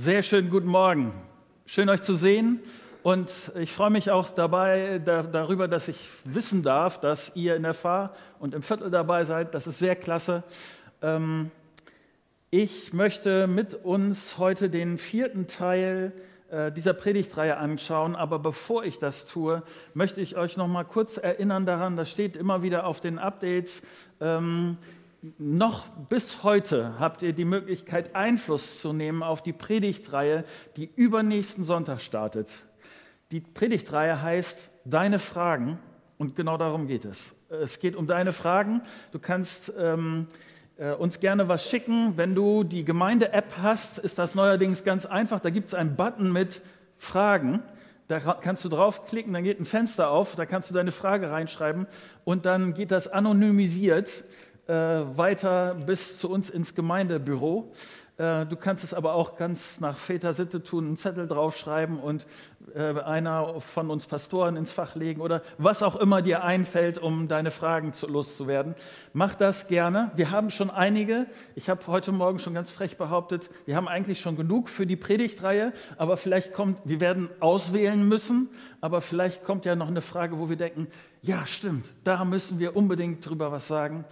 Sehr schönen guten Morgen. Schön euch zu sehen und ich freue mich auch dabei da, darüber, dass ich wissen darf, dass ihr in der Fahr und im Viertel dabei seid. Das ist sehr klasse. Ähm, ich möchte mit uns heute den vierten Teil äh, dieser Predigtreihe anschauen, aber bevor ich das tue, möchte ich euch noch mal kurz erinnern daran, das steht immer wieder auf den Updates, ähm, noch bis heute habt ihr die Möglichkeit, Einfluss zu nehmen auf die Predigtreihe, die übernächsten Sonntag startet. Die Predigtreihe heißt Deine Fragen und genau darum geht es. Es geht um deine Fragen. Du kannst ähm, äh, uns gerne was schicken. Wenn du die Gemeinde-App hast, ist das neuerdings ganz einfach. Da gibt es einen Button mit Fragen. Da kannst du draufklicken, dann geht ein Fenster auf, da kannst du deine Frage reinschreiben und dann geht das anonymisiert äh, weiter bis zu uns ins Gemeindebüro. Äh, du kannst es aber auch ganz nach Väter-Sitte tun, einen Zettel draufschreiben und äh, einer von uns Pastoren ins Fach legen oder was auch immer dir einfällt, um deine Fragen zu, loszuwerden. Mach das gerne. Wir haben schon einige. Ich habe heute Morgen schon ganz frech behauptet, wir haben eigentlich schon genug für die Predigtreihe, aber vielleicht kommt, wir werden auswählen müssen, aber vielleicht kommt ja noch eine Frage, wo wir denken, ja stimmt, da müssen wir unbedingt drüber was sagen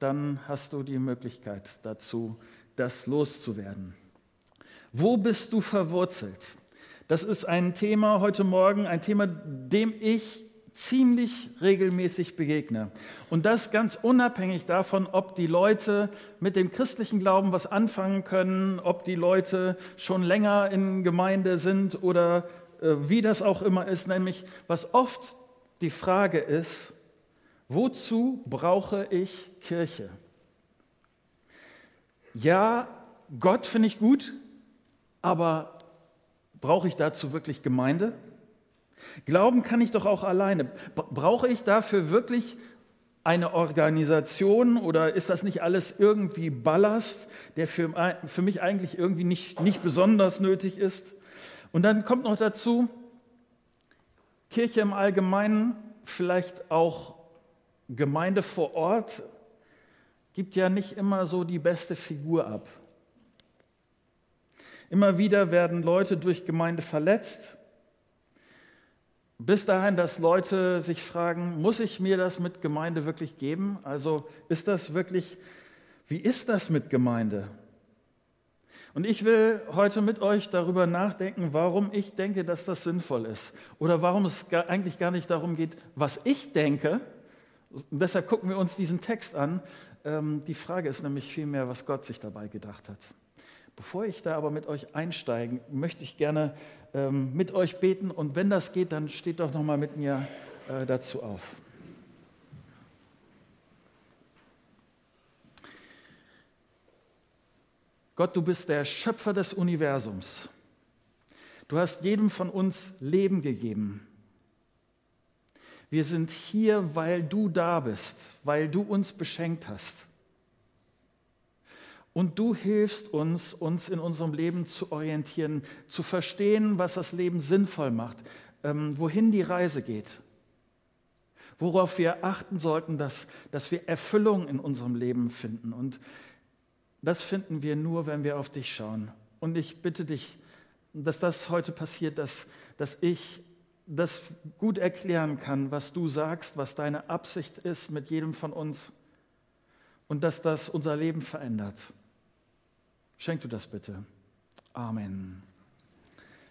dann hast du die Möglichkeit dazu, das loszuwerden. Wo bist du verwurzelt? Das ist ein Thema heute Morgen, ein Thema, dem ich ziemlich regelmäßig begegne. Und das ganz unabhängig davon, ob die Leute mit dem christlichen Glauben was anfangen können, ob die Leute schon länger in Gemeinde sind oder äh, wie das auch immer ist, nämlich was oft die Frage ist, Wozu brauche ich Kirche? Ja, Gott finde ich gut, aber brauche ich dazu wirklich Gemeinde? Glauben kann ich doch auch alleine. Brauche ich dafür wirklich eine Organisation oder ist das nicht alles irgendwie Ballast, der für, für mich eigentlich irgendwie nicht, nicht besonders nötig ist? Und dann kommt noch dazu, Kirche im Allgemeinen, vielleicht auch Gemeinde vor Ort gibt ja nicht immer so die beste Figur ab. Immer wieder werden Leute durch Gemeinde verletzt, bis dahin, dass Leute sich fragen, muss ich mir das mit Gemeinde wirklich geben? Also ist das wirklich, wie ist das mit Gemeinde? Und ich will heute mit euch darüber nachdenken, warum ich denke, dass das sinnvoll ist. Oder warum es eigentlich gar nicht darum geht, was ich denke, deshalb gucken wir uns diesen Text an. Ähm, die Frage ist nämlich vielmehr, was Gott sich dabei gedacht hat. Bevor ich da aber mit euch einsteige, möchte ich gerne ähm, mit euch beten. Und wenn das geht, dann steht doch noch mal mit mir äh, dazu auf. Gott, du bist der Schöpfer des Universums. Du hast jedem von uns Leben gegeben. Wir sind hier, weil du da bist, weil du uns beschenkt hast. Und du hilfst uns, uns in unserem Leben zu orientieren, zu verstehen, was das Leben sinnvoll macht, ähm, wohin die Reise geht, worauf wir achten sollten, dass, dass wir Erfüllung in unserem Leben finden. Und das finden wir nur, wenn wir auf dich schauen. Und ich bitte dich, dass das heute passiert, dass, dass ich das gut erklären kann, was du sagst, was deine Absicht ist mit jedem von uns und dass das unser Leben verändert. Schenk du das bitte. Amen.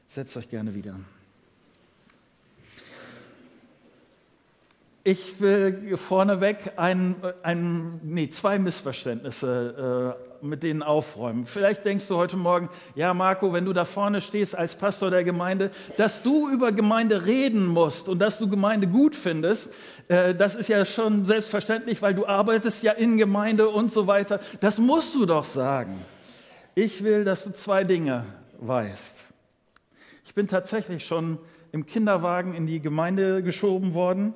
Setzt euch gerne wieder. Ich will vorneweg ein, ein, nee, zwei Missverständnisse äh, mit denen aufräumen. Vielleicht denkst du heute Morgen, ja Marco, wenn du da vorne stehst als Pastor der Gemeinde, dass du über Gemeinde reden musst und dass du Gemeinde gut findest, äh, das ist ja schon selbstverständlich, weil du arbeitest ja in Gemeinde und so weiter. Das musst du doch sagen. Ich will, dass du zwei Dinge weißt. Ich bin tatsächlich schon im Kinderwagen in die Gemeinde geschoben worden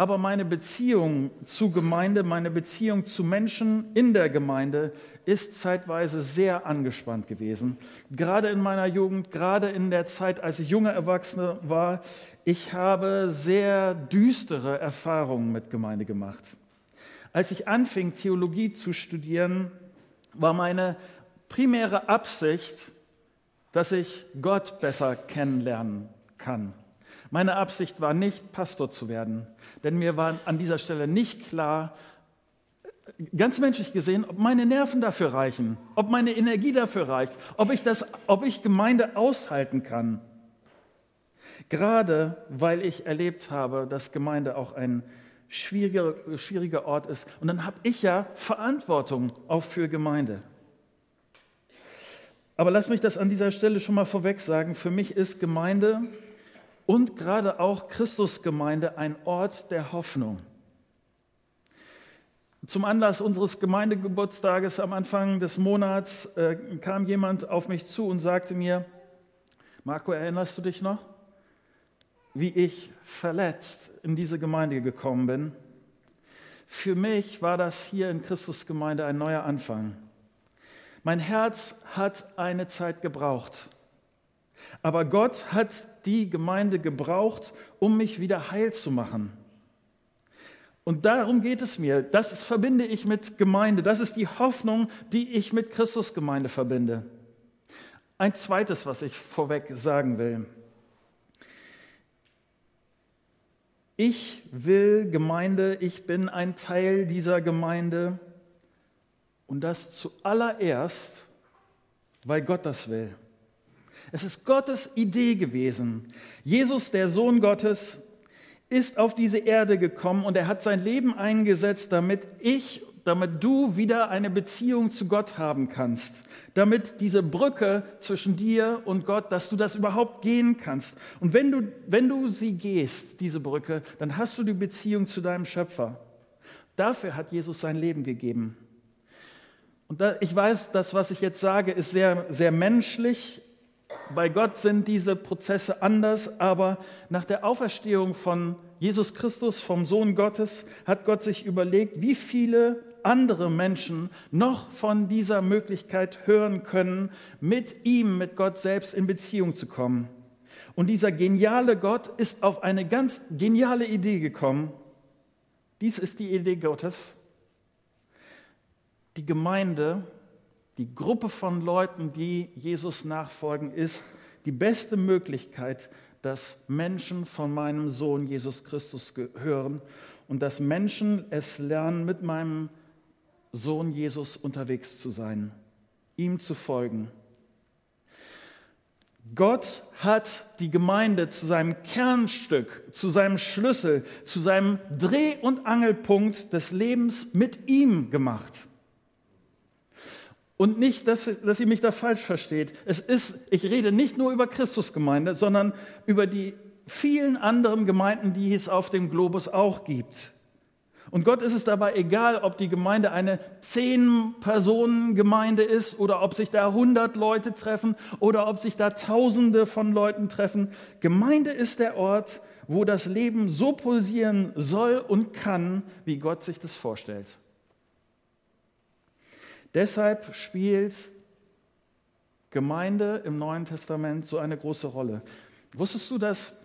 aber meine Beziehung zu Gemeinde, meine Beziehung zu Menschen in der Gemeinde ist zeitweise sehr angespannt gewesen. Gerade in meiner Jugend, gerade in der Zeit, als ich junger Erwachsener war, ich habe sehr düstere Erfahrungen mit Gemeinde gemacht. Als ich anfing, Theologie zu studieren, war meine primäre Absicht, dass ich Gott besser kennenlernen kann. Meine Absicht war nicht, Pastor zu werden, denn mir war an dieser Stelle nicht klar, ganz menschlich gesehen, ob meine Nerven dafür reichen, ob meine Energie dafür reicht, ob ich, das, ob ich Gemeinde aushalten kann. Gerade weil ich erlebt habe, dass Gemeinde auch ein schwieriger, schwieriger Ort ist. Und dann habe ich ja Verantwortung auch für Gemeinde. Aber lass mich das an dieser Stelle schon mal vorweg sagen. Für mich ist Gemeinde und gerade auch Christusgemeinde ein Ort der Hoffnung. Zum Anlass unseres Gemeindegeburtstages am Anfang des Monats äh, kam jemand auf mich zu und sagte mir, Marco, erinnerst du dich noch? wie ich verletzt in diese Gemeinde gekommen bin. Für mich war das hier in Christus Gemeinde ein neuer Anfang. Mein Herz hat eine Zeit gebraucht. Aber Gott hat die Gemeinde gebraucht, um mich wieder heil zu machen. Und darum geht es mir. Das ist, verbinde ich mit Gemeinde. Das ist die Hoffnung, die ich mit Christus Gemeinde verbinde. Ein zweites, was ich vorweg sagen will. Ich will Gemeinde, ich bin ein Teil dieser Gemeinde und das zuallererst, weil Gott das will. Es ist Gottes Idee gewesen. Jesus, der Sohn Gottes, ist auf diese Erde gekommen und er hat sein Leben eingesetzt, damit ich damit du wieder eine Beziehung zu Gott haben kannst, damit diese Brücke zwischen dir und Gott, dass du das überhaupt gehen kannst. Und wenn du, wenn du sie gehst, diese Brücke, dann hast du die Beziehung zu deinem Schöpfer. Dafür hat Jesus sein Leben gegeben. Und da, ich weiß, das, was ich jetzt sage, ist sehr, sehr menschlich. Bei Gott sind diese Prozesse anders, aber nach der Auferstehung von Jesus Christus, vom Sohn Gottes, hat Gott sich überlegt, wie viele andere Menschen noch von dieser Möglichkeit hören können, mit ihm, mit Gott selbst in Beziehung zu kommen. Und dieser geniale Gott ist auf eine ganz geniale Idee gekommen. Dies ist die Idee Gottes. Die Gemeinde, die Gruppe von Leuten, die Jesus nachfolgen, ist die beste Möglichkeit, dass Menschen von meinem Sohn Jesus Christus hören und dass Menschen es lernen, mit meinem Sohn Jesus unterwegs zu sein, ihm zu folgen. Gott hat die Gemeinde zu seinem Kernstück, zu seinem Schlüssel, zu seinem Dreh- und Angelpunkt des Lebens mit ihm gemacht. Und nicht, dass, dass ihr mich da falsch versteht. Es ist, ich rede nicht nur über Christusgemeinde, sondern über die vielen anderen Gemeinden, die es auf dem Globus auch gibt. Und Gott ist es dabei egal, ob die Gemeinde eine Zehn-Personen-Gemeinde ist oder ob sich da hundert Leute treffen oder ob sich da Tausende von Leuten treffen. Gemeinde ist der Ort, wo das Leben so pulsieren soll und kann, wie Gott sich das vorstellt. Deshalb spielt Gemeinde im Neuen Testament so eine große Rolle. Wusstest du, dass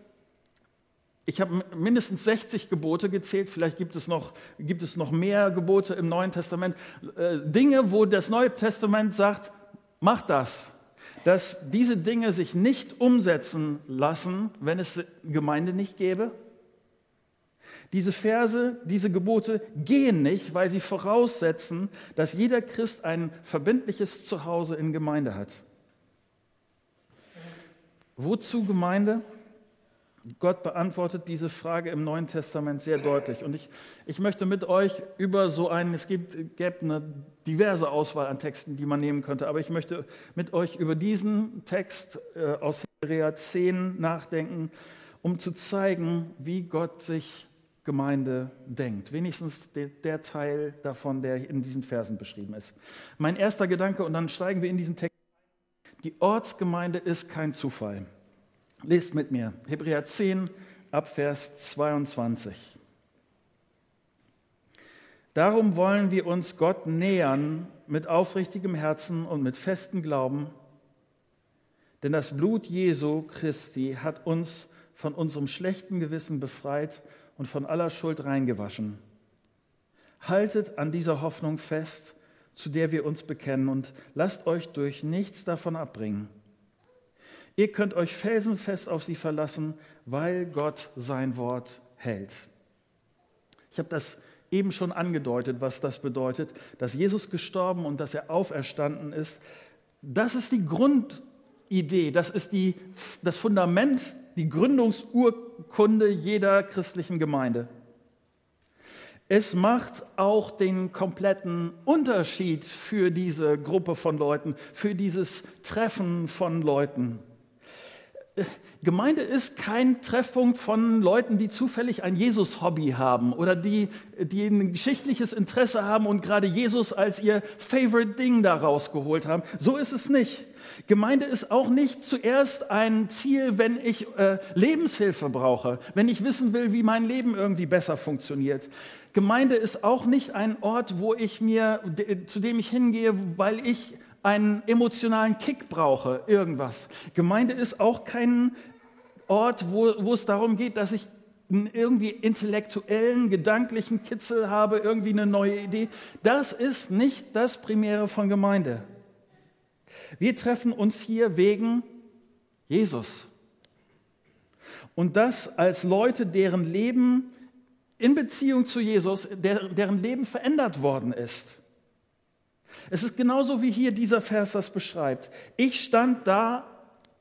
ich habe mindestens 60 Gebote gezählt, vielleicht gibt es noch, gibt es noch mehr Gebote im Neuen Testament. Äh, Dinge, wo das Neue Testament sagt, mach das. Dass diese Dinge sich nicht umsetzen lassen, wenn es Gemeinde nicht gäbe. Diese Verse, diese Gebote gehen nicht, weil sie voraussetzen, dass jeder Christ ein verbindliches Zuhause in Gemeinde hat. Wozu Gemeinde? Gott beantwortet diese Frage im Neuen Testament sehr deutlich. Und ich, ich möchte mit euch über so einen, es gibt, gäbe eine diverse Auswahl an Texten, die man nehmen könnte, aber ich möchte mit euch über diesen Text äh, aus Hebräer 10 nachdenken, um zu zeigen, wie Gott sich Gemeinde denkt. Wenigstens der, Teil davon, der in diesen Versen beschrieben ist. Mein erster Gedanke, und dann steigen wir in diesen Text. Die Ortsgemeinde ist kein Zufall. Lest mit mir Hebräer 10 ab Vers 22. Darum wollen wir uns Gott nähern mit aufrichtigem Herzen und mit festem Glauben, denn das Blut Jesu Christi hat uns von unserem schlechten Gewissen befreit und von aller Schuld reingewaschen. Haltet an dieser Hoffnung fest, zu der wir uns bekennen und lasst euch durch nichts davon abbringen. Ihr könnt euch felsenfest auf sie verlassen, weil Gott sein Wort hält. Ich habe das eben schon angedeutet, was das bedeutet, dass Jesus gestorben und dass er auferstanden ist. Das ist die Grundidee, das ist die, das Fundament, die Gründungsurkunde jeder christlichen Gemeinde. Es macht auch den kompletten Unterschied für diese Gruppe von Leuten, für dieses Treffen von Leuten. Gemeinde ist kein Treffpunkt von Leuten, die zufällig ein Jesus-Hobby haben oder die, die ein geschichtliches Interesse haben und gerade Jesus als ihr Favorite Ding da rausgeholt haben. So ist es nicht. Gemeinde ist auch nicht zuerst ein Ziel, wenn ich äh, Lebenshilfe brauche, wenn ich wissen will, wie mein Leben irgendwie besser funktioniert. Gemeinde ist auch nicht ein Ort, wo ich mir, zu dem ich hingehe, weil ich einen emotionalen Kick brauche, irgendwas. Gemeinde ist auch kein Ort, wo, wo es darum geht, dass ich irgendwie intellektuellen, gedanklichen Kitzel habe, irgendwie eine neue Idee. Das ist nicht das Primäre von Gemeinde. Wir treffen uns hier wegen Jesus. Und das als Leute, deren Leben in Beziehung zu Jesus, deren Leben verändert worden ist. Es ist genauso wie hier dieser Vers das beschreibt. Ich stand da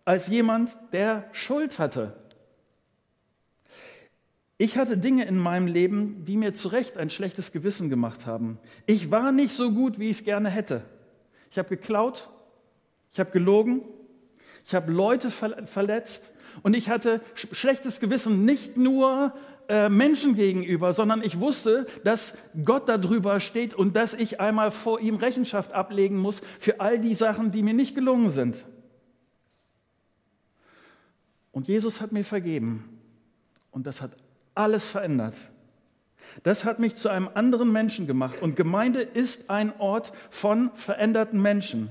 als jemand, der Schuld hatte. Ich hatte Dinge in meinem Leben, die mir zu Recht ein schlechtes Gewissen gemacht haben. Ich war nicht so gut, wie ich es gerne hätte. Ich habe geklaut, ich habe gelogen, ich habe Leute verletzt und ich hatte schlechtes Gewissen nicht nur äh, Menschen gegenüber, sondern ich wusste, dass Gott darüber steht und dass ich einmal vor ihm Rechenschaft ablegen muss für all die Sachen, die mir nicht gelungen sind. Und Jesus hat mir vergeben und das hat alles verändert. Das hat mich zu einem anderen Menschen gemacht und Gemeinde ist ein Ort von veränderten Menschen.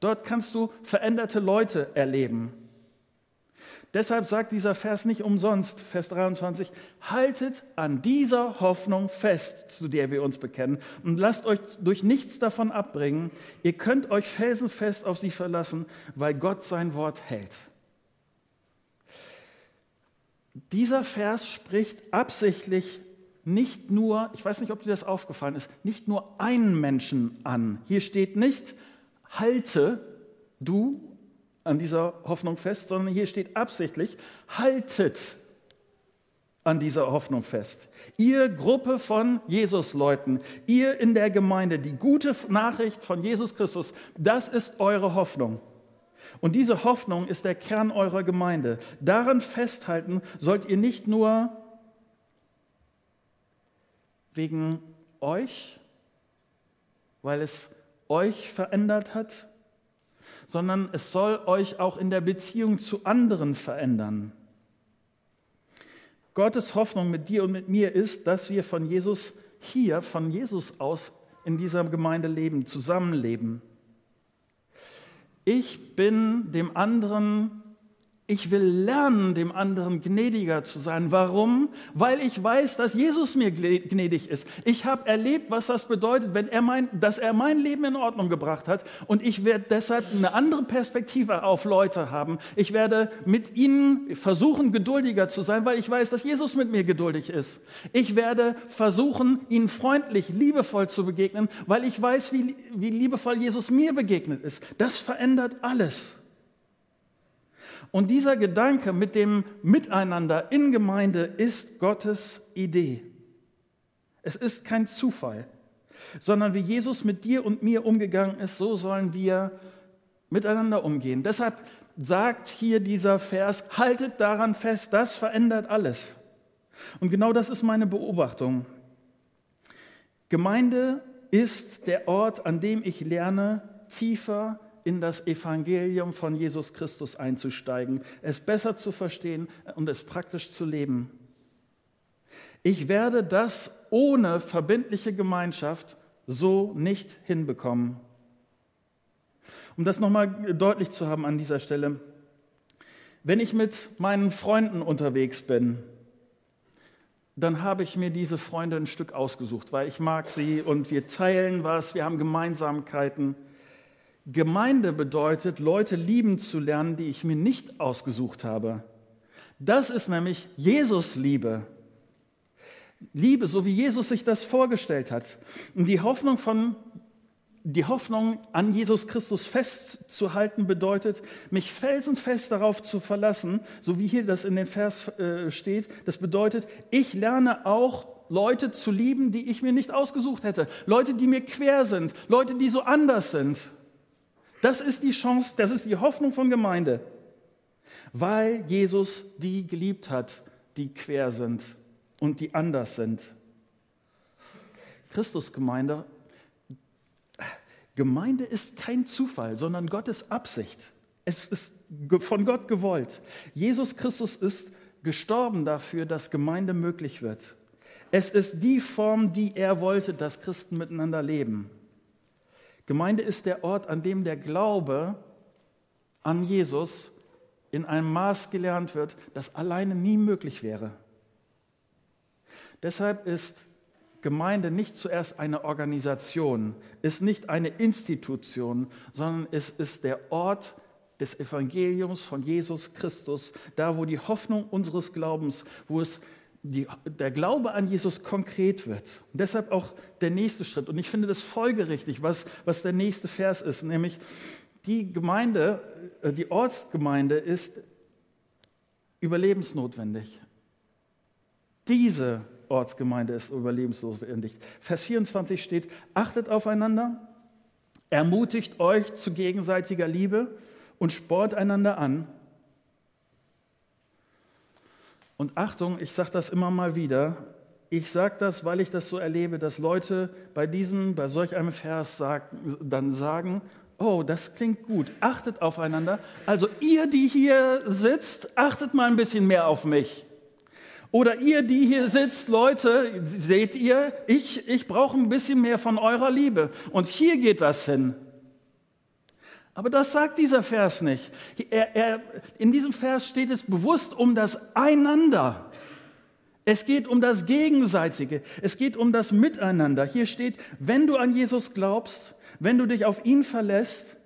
Dort kannst du veränderte Leute erleben. Deshalb sagt dieser Vers nicht umsonst, Vers 23, haltet an dieser Hoffnung fest, zu der wir uns bekennen, und lasst euch durch nichts davon abbringen. Ihr könnt euch felsenfest auf sie verlassen, weil Gott sein Wort hält. Dieser Vers spricht absichtlich nicht nur, ich weiß nicht, ob dir das aufgefallen ist, nicht nur einen Menschen an. Hier steht nicht, halte du an dieser Hoffnung fest, sondern hier steht absichtlich, haltet an dieser Hoffnung fest. Ihr Gruppe von Jesus-Leuten, ihr in der Gemeinde, die gute Nachricht von Jesus Christus, das ist eure Hoffnung. Und diese Hoffnung ist der Kern eurer Gemeinde. Daran festhalten sollt ihr nicht nur wegen euch, weil es euch verändert hat, sondern es soll euch auch in der Beziehung zu anderen verändern. Gottes Hoffnung mit dir und mit mir ist, dass wir von Jesus hier, von Jesus aus in dieser Gemeinde leben, zusammenleben. Ich bin dem anderen ich will lernen, dem anderen gnädiger zu sein. Warum? Weil ich weiß, dass Jesus mir gnädig ist. Ich habe erlebt, was das bedeutet, wenn er mein, dass er mein Leben in Ordnung gebracht hat. Und ich werde deshalb eine andere Perspektive auf Leute haben. Ich werde mit ihnen versuchen, geduldiger zu sein, weil ich weiß, dass Jesus mit mir geduldig ist. Ich werde versuchen, ihnen freundlich, liebevoll zu begegnen, weil ich weiß, wie, wie liebevoll Jesus mir begegnet ist. Das verändert alles. Und dieser Gedanke mit dem Miteinander in Gemeinde ist Gottes Idee. Es ist kein Zufall, sondern wie Jesus mit dir und mir umgegangen ist, so sollen wir miteinander umgehen. Deshalb sagt hier dieser Vers, haltet daran fest, das verändert alles. Und genau das ist meine Beobachtung. Gemeinde ist der Ort, an dem ich lerne, tiefer in das Evangelium von Jesus Christus einzusteigen, es besser zu verstehen und es praktisch zu leben. Ich werde das ohne verbindliche Gemeinschaft so nicht hinbekommen. Um das nochmal deutlich zu haben an dieser Stelle, wenn ich mit meinen Freunden unterwegs bin, dann habe ich mir diese Freunde ein Stück ausgesucht, weil ich mag sie und wir teilen was, wir haben Gemeinsamkeiten. Gemeinde bedeutet, Leute lieben zu lernen, die ich mir nicht ausgesucht habe. Das ist nämlich Jesus Liebe. Liebe, so wie Jesus sich das vorgestellt hat. Und die Hoffnung von die Hoffnung an Jesus Christus festzuhalten bedeutet, mich felsenfest darauf zu verlassen, so wie hier das in den Vers äh, steht. Das bedeutet, ich lerne auch Leute zu lieben, die ich mir nicht ausgesucht hätte. Leute, die mir quer sind. Leute, die so anders sind. Das ist die Chance, das ist die Hoffnung von Gemeinde. Weil Jesus die geliebt hat, die quer sind und die anders sind. Christusgemeinde Gemeinde ist kein Zufall, sondern Gottes Absicht. Es ist von Gott gewollt. Jesus Christus ist gestorben dafür, dass Gemeinde möglich wird. Es ist die Form, die er wollte, dass Christen miteinander leben. Gemeinde ist der Ort, an dem der Glaube an Jesus in einem Maß gelernt wird, das alleine nie möglich wäre. Deshalb ist Gemeinde nicht zuerst eine Organisation, ist nicht eine Institution, sondern es ist der Ort des Evangeliums von Jesus Christus, da wo die Hoffnung unseres Glaubens, wo es die, der Glaube an Jesus konkret wird. Und deshalb auch der nächste Schritt. Und ich finde das folgerichtig, was, was der nächste Vers ist, nämlich die Gemeinde, äh, die Ortsgemeinde ist überlebensnotwendig. Diese Ortsgemeinde ist überlebensnotwendig. Vers 24 steht, achtet aufeinander, ermutigt euch zu gegenseitiger Liebe und spornt einander an. Und Achtung, ich sage das immer mal wieder, ich sage das, weil ich das so erlebe, dass Leute bei diesem, bei solch einem Vers sagen, dann sagen, oh, das klingt gut, achtet aufeinander. Also ihr, die hier sitzt, achtet mal ein bisschen mehr auf mich. Oder ihr, die hier sitzt, Leute, seht ihr, ich, ich brauche ein bisschen mehr von eurer Liebe. Und hier geht das hin. Aber das sagt dieser Vers nicht. Er, er, in diesem Vers steht es bewusst um das Einander. Es geht um das Gegenseitige. Es geht um das Miteinander. Hier steht, wenn du an Jesus glaubst, wenn du dich auf ihn verlässt,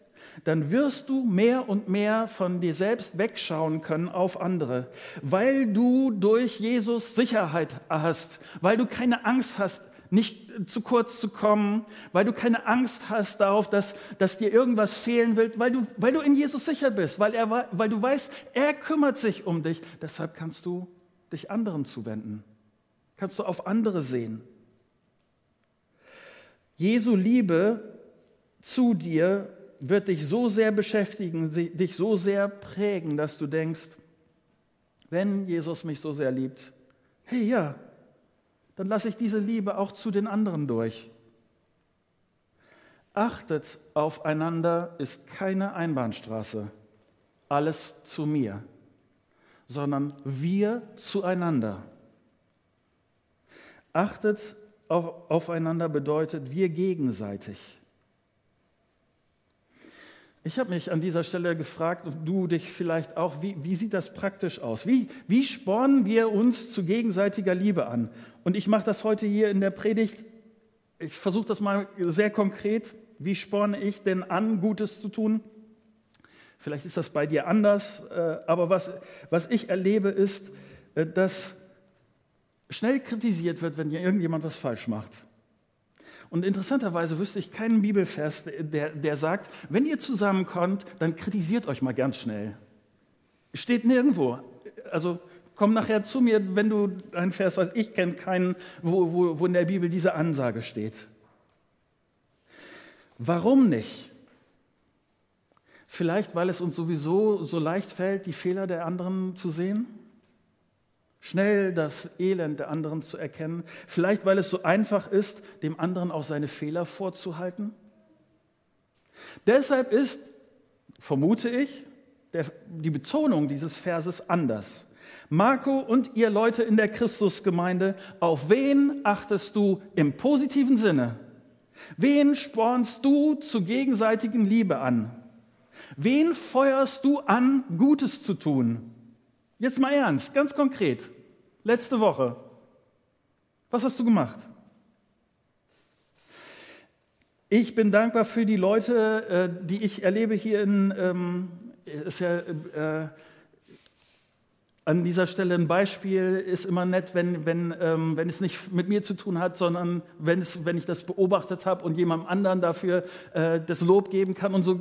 dann wirst du mehr und mehr von dir selbst wegschauen können auf andere, weil du durch Jesus Sicherheit hast, weil du keine Angst hast, nicht zu kurz zu kommen, weil du keine Angst hast darauf, dass, dass dir irgendwas fehlen wird, weil du, weil du in Jesus sicher bist, weil, er, weil du weißt, er kümmert sich um dich. Deshalb kannst du dich anderen zuwenden, kannst du auf andere sehen. Jesu Liebe zu dir wird dich so sehr beschäftigen, dich so sehr prägen, dass du denkst, wenn Jesus mich so sehr liebt, hey ja, dann lasse ich diese Liebe auch zu den anderen durch. Achtet aufeinander ist keine Einbahnstraße, alles zu mir, sondern wir zueinander. Achtet auf, aufeinander bedeutet wir gegenseitig. Ich habe mich an dieser Stelle gefragt und du dich vielleicht auch, wie, wie sieht das praktisch aus? Wie, wie spornen wir uns zu gegenseitiger Liebe an? Und ich mache das heute hier in der Predigt. Ich versuche das mal sehr konkret. Wie sporne ich denn an, Gutes zu tun? Vielleicht ist das bei dir anders, äh, aber was, was ich erlebe ist, äh, dass schnell kritisiert wird, wenn irgendjemand was falsch macht. Und interessanterweise wüsste ich keinen Bibelvers, der, der sagt, wenn ihr zusammenkommt, dann kritisiert euch mal ganz schnell. Steht nirgendwo. Also komm nachher zu mir, wenn du einen Vers weißt. Ich kenne keinen, wo, wo, wo in der Bibel diese Ansage steht. Warum nicht? Vielleicht, weil es uns sowieso so leicht fällt, die Fehler der anderen zu sehen? Schnell das Elend der anderen zu erkennen, vielleicht weil es so einfach ist, dem anderen auch seine Fehler vorzuhalten. Deshalb ist, vermute ich, der, die Betonung dieses Verses anders. Marco und ihr Leute in der Christusgemeinde, auf wen achtest du im positiven Sinne? Wen spornst du zu gegenseitigen Liebe an? Wen feuerst du an, Gutes zu tun? Jetzt mal ernst, ganz konkret letzte Woche. Was hast du gemacht? Ich bin dankbar für die Leute, äh, die ich erlebe hier in, ähm, ist ja äh, an dieser Stelle ein Beispiel, ist immer nett, wenn, wenn, ähm, wenn es nicht mit mir zu tun hat, sondern wenn, es, wenn ich das beobachtet habe und jemandem anderen dafür äh, das Lob geben kann. Und so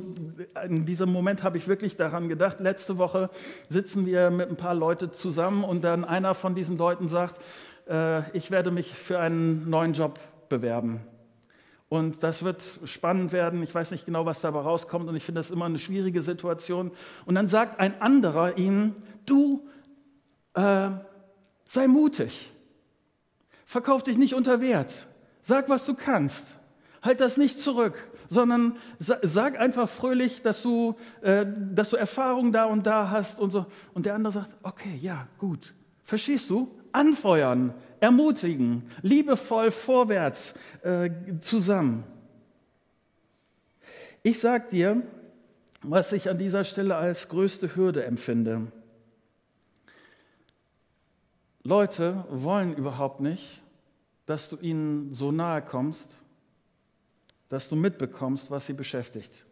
in diesem Moment habe ich wirklich daran gedacht. Letzte Woche sitzen wir mit ein paar Leuten zusammen und dann einer von diesen Leuten sagt, äh, ich werde mich für einen neuen Job bewerben. Und das wird spannend werden. Ich weiß nicht genau, was dabei rauskommt. Und ich finde das immer eine schwierige Situation. Und dann sagt ein anderer ihnen, du äh, sei mutig. Verkauf dich nicht unter Wert. Sag, was du kannst. Halt das nicht zurück, sondern sag einfach fröhlich, dass du, äh, dass du Erfahrung da und da hast und so. Und der andere sagt, okay, ja, gut. Verstehst du? Anfeuern, ermutigen, liebevoll vorwärts äh, zusammen. Ich sage dir, was ich an dieser Stelle als größte Hürde empfinde. Leute wollen überhaupt nicht, dass du ihnen so nahe kommst, dass du mitbekommst, was sie beschäftigt.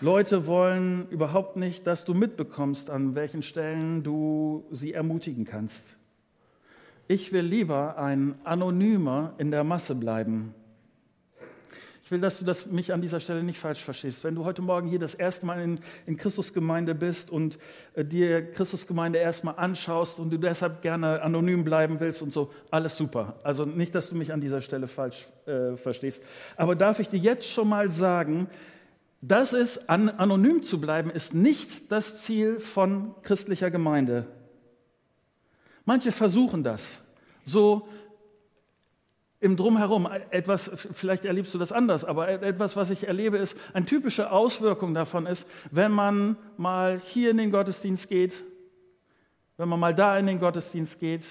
Leute wollen überhaupt nicht, dass du mitbekommst, an welchen Stellen du sie ermutigen kannst. Ich will lieber ein Anonymer in der Masse bleiben. Ich will, dass du das mich an dieser Stelle nicht falsch verstehst. Wenn du heute Morgen hier das erste Mal in, in Christusgemeinde bist und äh, dir Christusgemeinde erstmal anschaust und du deshalb gerne anonym bleiben willst und so, alles super. Also nicht, dass du mich an dieser Stelle falsch äh, verstehst. Aber darf ich dir jetzt schon mal sagen, das ist, an, anonym zu bleiben, ist nicht das Ziel von christlicher Gemeinde. Manche versuchen das. So im Drumherum, etwas, vielleicht erlebst du das anders, aber etwas, was ich erlebe, ist, eine typische Auswirkung davon ist, wenn man mal hier in den Gottesdienst geht, wenn man mal da in den Gottesdienst geht,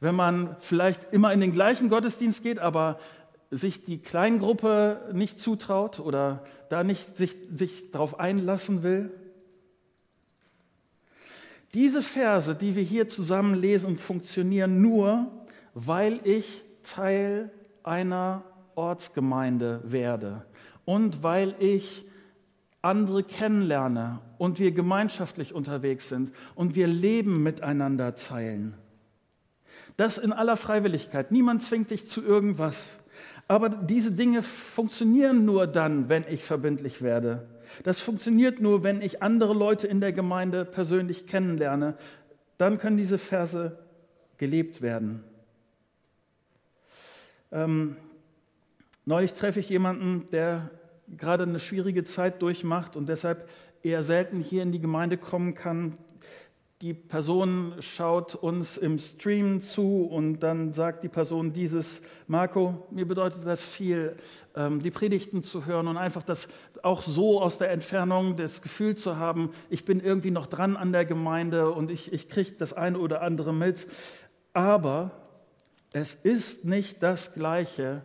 wenn man vielleicht immer in den gleichen Gottesdienst geht, aber sich die Kleingruppe nicht zutraut oder da nicht sich, sich darauf einlassen will. Diese Verse, die wir hier zusammen lesen, funktionieren nur, weil ich Teil einer Ortsgemeinde werde und weil ich andere kennenlerne und wir gemeinschaftlich unterwegs sind und wir Leben miteinander teilen. Das in aller Freiwilligkeit. Niemand zwingt dich zu irgendwas. Aber diese Dinge funktionieren nur dann, wenn ich verbindlich werde. Das funktioniert nur, wenn ich andere Leute in der Gemeinde persönlich kennenlerne. Dann können diese Verse gelebt werden. Ähm, neulich treffe ich jemanden, der gerade eine schwierige Zeit durchmacht und deshalb eher selten hier in die Gemeinde kommen kann, die Person schaut uns im Stream zu und dann sagt die Person dieses, Marco, mir bedeutet das viel, ähm, die Predigten zu hören und einfach das auch so aus der Entfernung das Gefühl zu haben, ich bin irgendwie noch dran an der Gemeinde und ich, ich kriege das eine oder andere mit. Aber es ist nicht das Gleiche,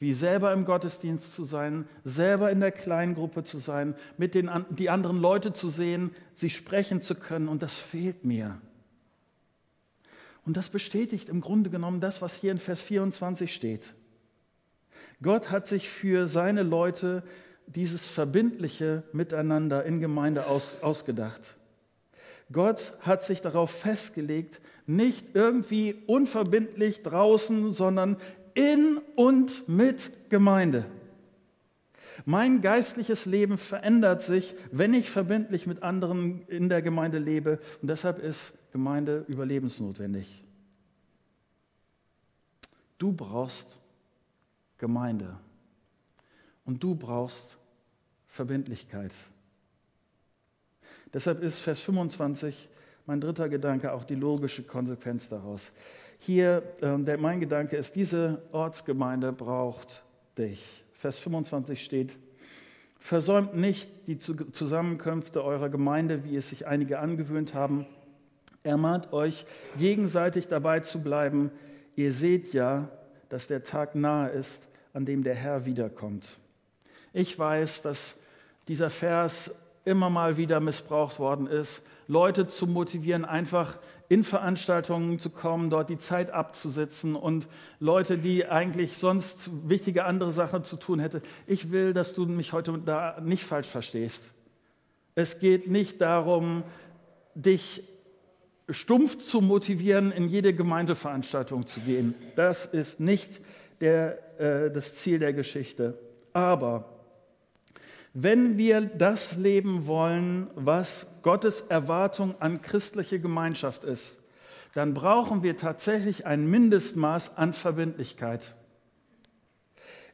wie selber im Gottesdienst zu sein, selber in der Kleingruppe zu sein, mit den die anderen Leute zu sehen, sie sprechen zu können und das fehlt mir. Und das bestätigt im Grunde genommen das, was hier in Vers 24 steht. Gott hat sich für seine Leute dieses verbindliche Miteinander in Gemeinde aus, ausgedacht. Gott hat sich darauf festgelegt, nicht irgendwie unverbindlich draußen, sondern in und mit Gemeinde. Mein geistliches Leben verändert sich, wenn ich verbindlich mit anderen in der Gemeinde lebe. Und deshalb ist Gemeinde überlebensnotwendig. Du brauchst Gemeinde. Und du brauchst Verbindlichkeit. Deshalb ist Vers 25 mein dritter Gedanke auch die logische Konsequenz daraus. Hier, äh, der, mein Gedanke ist, diese Ortsgemeinde braucht dich. Vers 25 steht, versäumt nicht die Zusammenkünfte eurer Gemeinde, wie es sich einige angewöhnt haben. Ermahnt euch, gegenseitig dabei zu bleiben. Ihr seht ja, dass der Tag nahe ist, an dem der Herr wiederkommt. Ich weiß, dass dieser Vers immer mal wieder missbraucht worden ist Leute zu motivieren, einfach in Veranstaltungen zu kommen, dort die Zeit abzusitzen und Leute, die eigentlich sonst wichtige andere Sachen zu tun hätten. Ich will, dass du mich heute da nicht falsch verstehst. Es geht nicht darum, dich stumpf zu motivieren, in jede Gemeindeveranstaltung zu gehen. Das ist nicht der, äh, das Ziel der Geschichte. Aber wenn wir das leben wollen, was Gottes Erwartung an christliche Gemeinschaft ist, dann brauchen wir tatsächlich ein Mindestmaß an Verbindlichkeit.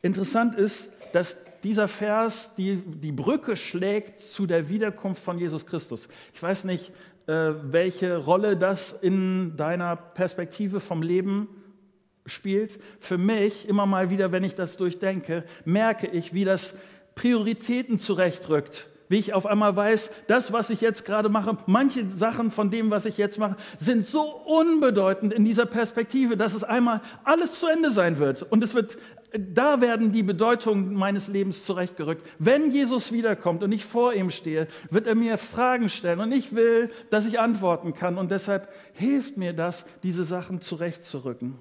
Interessant ist, dass dieser Vers die, die Brücke schlägt zu der Wiederkunft von Jesus Christus. Ich weiß nicht, äh, welche Rolle das in deiner Perspektive vom Leben spielt. Für mich, immer mal wieder, wenn ich das durchdenke, merke ich, wie das Prioritäten zurechtrückt. Wie ich auf einmal weiß, das, was ich jetzt gerade mache, manche Sachen von dem, was ich jetzt mache, sind so unbedeutend in dieser Perspektive, dass es einmal alles zu Ende sein wird. Und es wird, da werden die Bedeutungen meines Lebens zurechtgerückt. Wenn Jesus wiederkommt und ich vor ihm stehe, wird er mir Fragen stellen und ich will, dass ich antworten kann. Und deshalb hilft mir das, diese Sachen zurechtzurücken.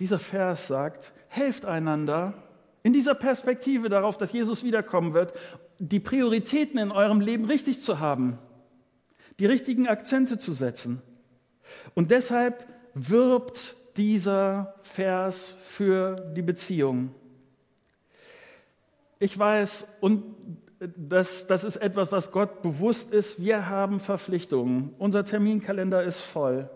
Dieser Vers sagt, helft einander, in dieser Perspektive darauf, dass Jesus wiederkommen wird, die Prioritäten in eurem Leben richtig zu haben, die richtigen Akzente zu setzen. Und deshalb wirbt dieser Vers für die Beziehung. Ich weiß, und das, das ist etwas, was Gott bewusst ist, wir haben Verpflichtungen. Unser Terminkalender ist voll.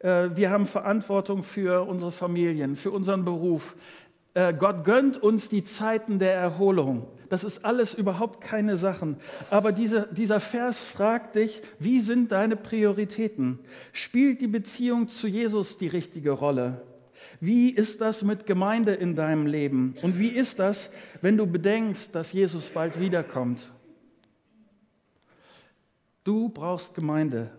Äh, wir haben Verantwortung für unsere Familien, für unseren Beruf. Äh, Gott gönnt uns die Zeiten der Erholung. Das ist alles überhaupt keine Sachen. Aber diese, dieser Vers fragt dich, wie sind deine Prioritäten? Spielt die Beziehung zu Jesus die richtige Rolle? Wie ist das mit Gemeinde in deinem Leben? Und wie ist das, wenn du bedenkst, dass Jesus bald wiederkommt? Du brauchst Gemeinde.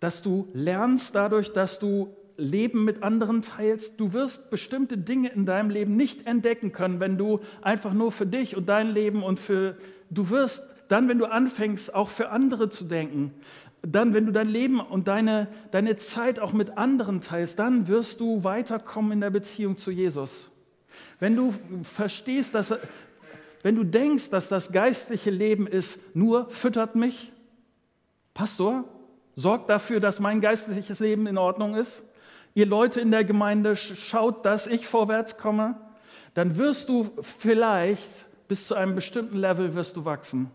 Dass du lernst dadurch, dass du Leben mit anderen teilst. Du wirst bestimmte Dinge in deinem Leben nicht entdecken können, wenn du einfach nur für dich und dein Leben und für, du wirst dann, wenn du anfängst, auch für andere zu denken, dann, wenn du dein Leben und deine, deine Zeit auch mit anderen teilst, dann wirst du weiterkommen in der Beziehung zu Jesus. Wenn du verstehst, dass, wenn du denkst, dass das geistliche Leben ist, nur füttert mich, Pastor, sorgt dafür, dass mein geistliches Leben in Ordnung ist, ihr Leute in der Gemeinde, schaut, dass ich vorwärts komme, dann wirst du vielleicht bis zu einem bestimmten Level wirst du wachsen.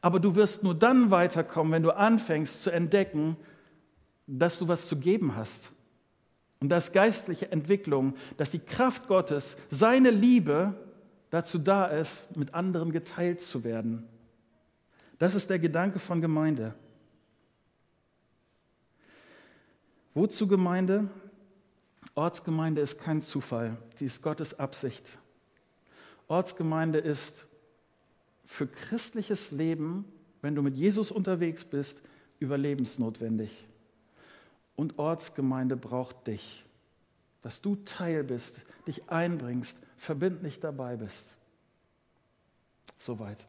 Aber du wirst nur dann weiterkommen, wenn du anfängst zu entdecken, dass du was zu geben hast. Und dass geistliche Entwicklung, dass die Kraft Gottes, seine Liebe dazu da ist, mit anderen geteilt zu werden. Das ist der Gedanke von Gemeinde. Wozu Gemeinde? Ortsgemeinde ist kein Zufall, sie ist Gottes Absicht. Ortsgemeinde ist für christliches Leben, wenn du mit Jesus unterwegs bist, überlebensnotwendig. Und Ortsgemeinde braucht dich, dass du Teil bist, dich einbringst, verbindlich dabei bist. Soweit.